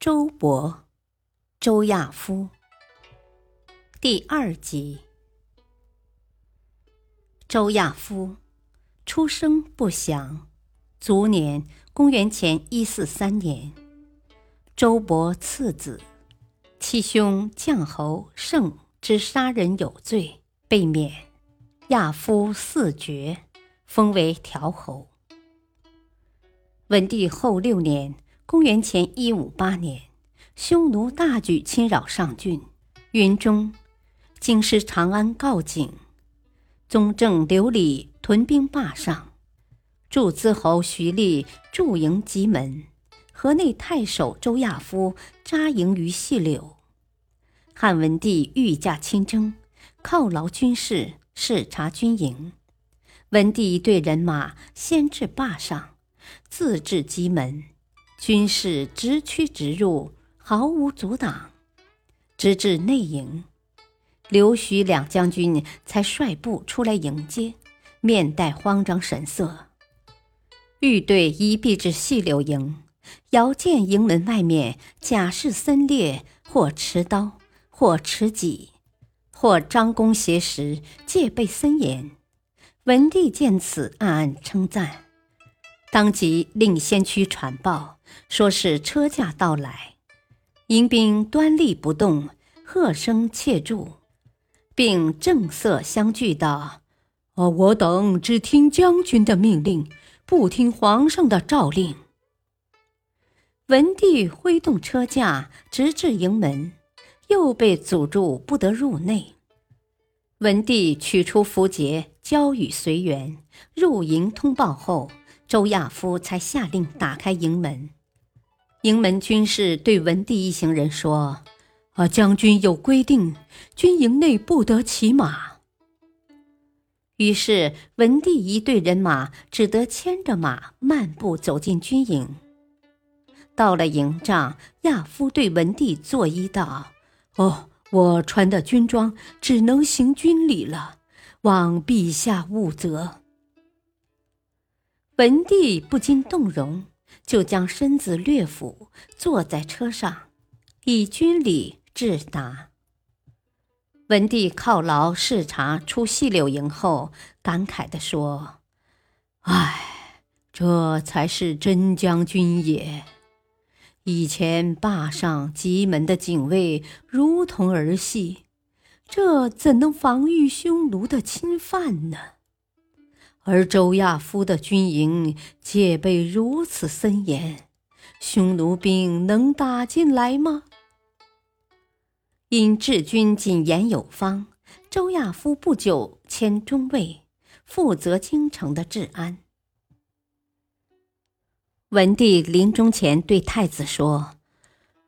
周勃，周亚夫。第二集。周亚夫，出生不详，卒年公元前一四三年。周勃次子，其兄绛侯胜之杀人有罪，被免。亚夫四爵，封为条侯。文帝后六年。公元前一五八年，匈奴大举侵扰上郡，云中，京师长安告警，宗正刘礼屯兵霸上，祝兹侯徐厉驻营棘门，河内太守周亚夫扎营于细柳。汉文帝御驾亲征，犒劳军士，视察军营。文帝对人马先至霸上，自至棘门。军士直驱直入，毫无阻挡，直至内营，刘徐两将军才率部出来迎接，面带慌张神色。御队一避至细柳营，遥见营门外面甲士森列，或持刀，或持戟，或张弓挟石，戒备森严。文帝见此，暗暗称赞。当即令先驱传报，说是车驾到来，迎兵端立不动，喝声切住，并正色相拒道：“哦，我等只听将军的命令，不听皇上的诏令。”文帝挥动车驾，直至营门，又被阻住，不得入内。文帝取出符节，交与随员，入营通报后。周亚夫才下令打开营门，营门军士对文帝一行人说：“啊，将军有规定，军营内不得骑马。”于是文帝一队人马只得牵着马漫步走进军营。到了营帐，亚夫对文帝作揖道：“哦，我穿的军装只能行军礼了，望陛下勿责。”文帝不禁动容，就将身子略俯，坐在车上，以军礼致答。文帝犒劳视察出细柳营后，感慨地说：“唉，这才是真将军也。以前霸上棘门的警卫如同儿戏，这怎能防御匈奴的侵犯呢？”而周亚夫的军营戒备如此森严，匈奴兵能打进来吗？因治军谨严有方，周亚夫不久迁中尉，负责京城的治安。文帝临终前对太子说：“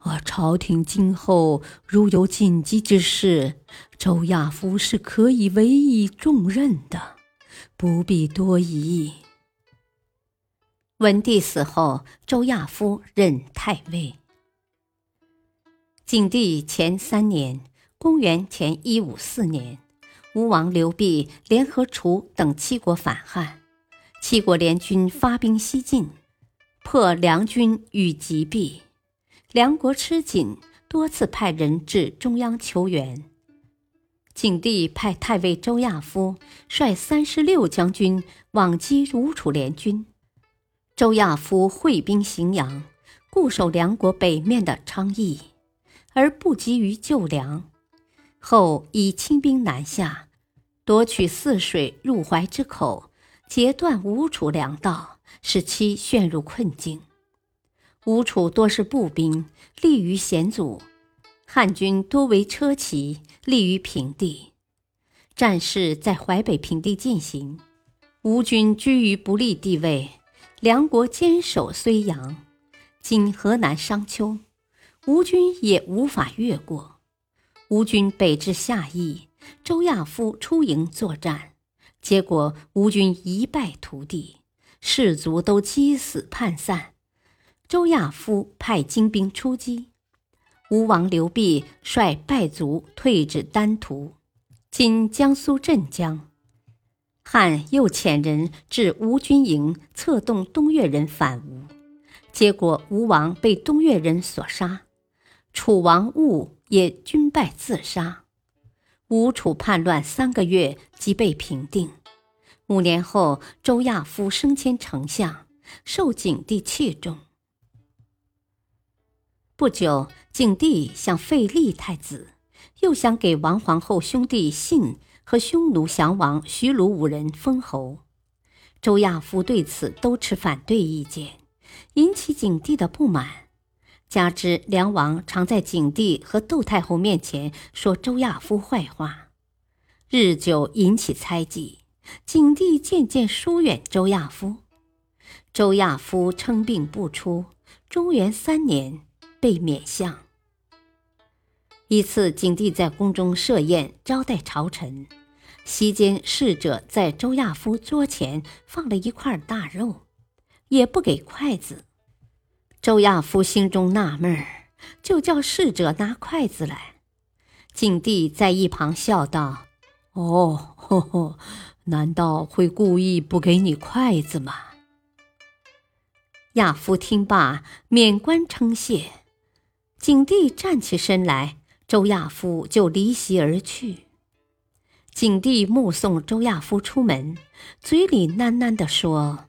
啊，朝廷今后如有紧急之事，周亚夫是可以委以重任的。”不必多疑。文帝死后，周亚夫任太尉。景帝前三年（公元前一五四年），吴王刘濞联合楚等七国反汉，七国联军发兵西进，破梁军与击毙。梁国吃紧，多次派人至中央求援。景帝派太尉周亚夫率三十六将军往击吴楚联军，周亚夫会兵荥阳，固守梁国北面的昌邑，而不急于救梁。后以轻兵南下，夺取泗水入淮之口，截断吴楚粮道，使其陷入困境。吴楚多是步兵，利于险阻。汉军多为车骑，立于平地。战事在淮北平地进行，吴军居于不利地位。梁国坚守睢阳（今河南商丘），吴军也无法越过。吴军北至夏邑，周亚夫出营作战，结果吴军一败涂地，士卒都饥死叛散。周亚夫派精兵出击，吴王刘濞率败卒退至丹徒（今江苏镇江）。汉又遣人至吴军营，策动东越人反吴，结果吴王被东越人所杀，楚王兀也军败自杀。吴楚叛乱三个月即被平定。五年后，周亚夫升迁丞相，受景帝器重。不久，景帝想废立太子，又想给王皇后兄弟信和匈奴降王徐鲁五人封侯。周亚夫对此都持反对意见，引起景帝的不满。加之梁王常在景帝和窦太后面前说周亚夫坏话，日久引起猜忌，景帝渐渐疏远周亚夫。周亚夫称病不出，中元三年。被免相。一次，景帝在宫中设宴招待朝臣，席间侍者在周亚夫桌前放了一块大肉，也不给筷子。周亚夫心中纳闷儿，就叫侍者拿筷子来。景帝在一旁笑道：“哦，呵呵，难道会故意不给你筷子吗？”亚夫听罢，免官称谢。景帝站起身来，周亚夫就离席而去。景帝目送周亚夫出门，嘴里喃喃地说：“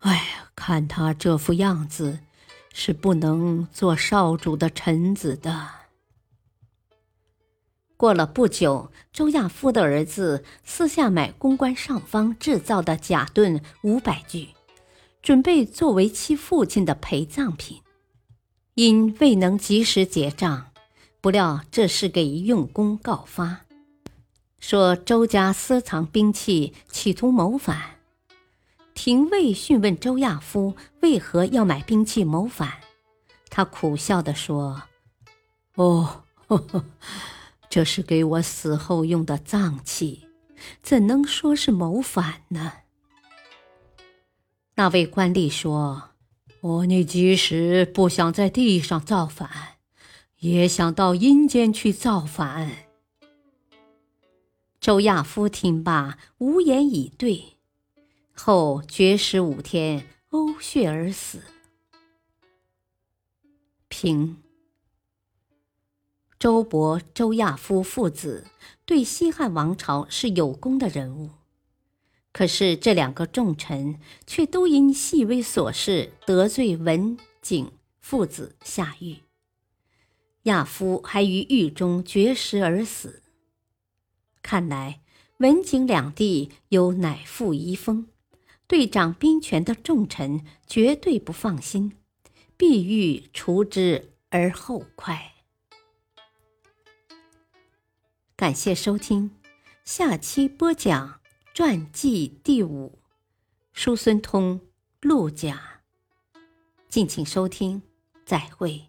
哎，看他这副样子，是不能做少主的臣子的。”过了不久，周亚夫的儿子私下买公关上方制造的甲盾五百具，准备作为其父亲的陪葬品。因未能及时结账，不料这事给用公告发，说周家私藏兵器，企图谋反。廷尉讯问周亚夫为何要买兵器谋反，他苦笑地说：“哦，呵呵，这是给我死后用的脏器，怎能说是谋反呢？”那位官吏说。我你即使不想在地上造反，也想到阴间去造反。周亚夫听罢，无言以对，后绝食五天，呕血而死。平周勃、周亚夫父子对西汉王朝是有功的人物。可是这两个重臣却都因细微琐事得罪文景父子下狱，亚夫还于狱中绝食而死。看来文景两地有乃父遗风，对掌兵权的重臣绝对不放心，必欲除之而后快。感谢收听，下期播讲。传记第五，叔孙通陆贾，敬请收听，再会。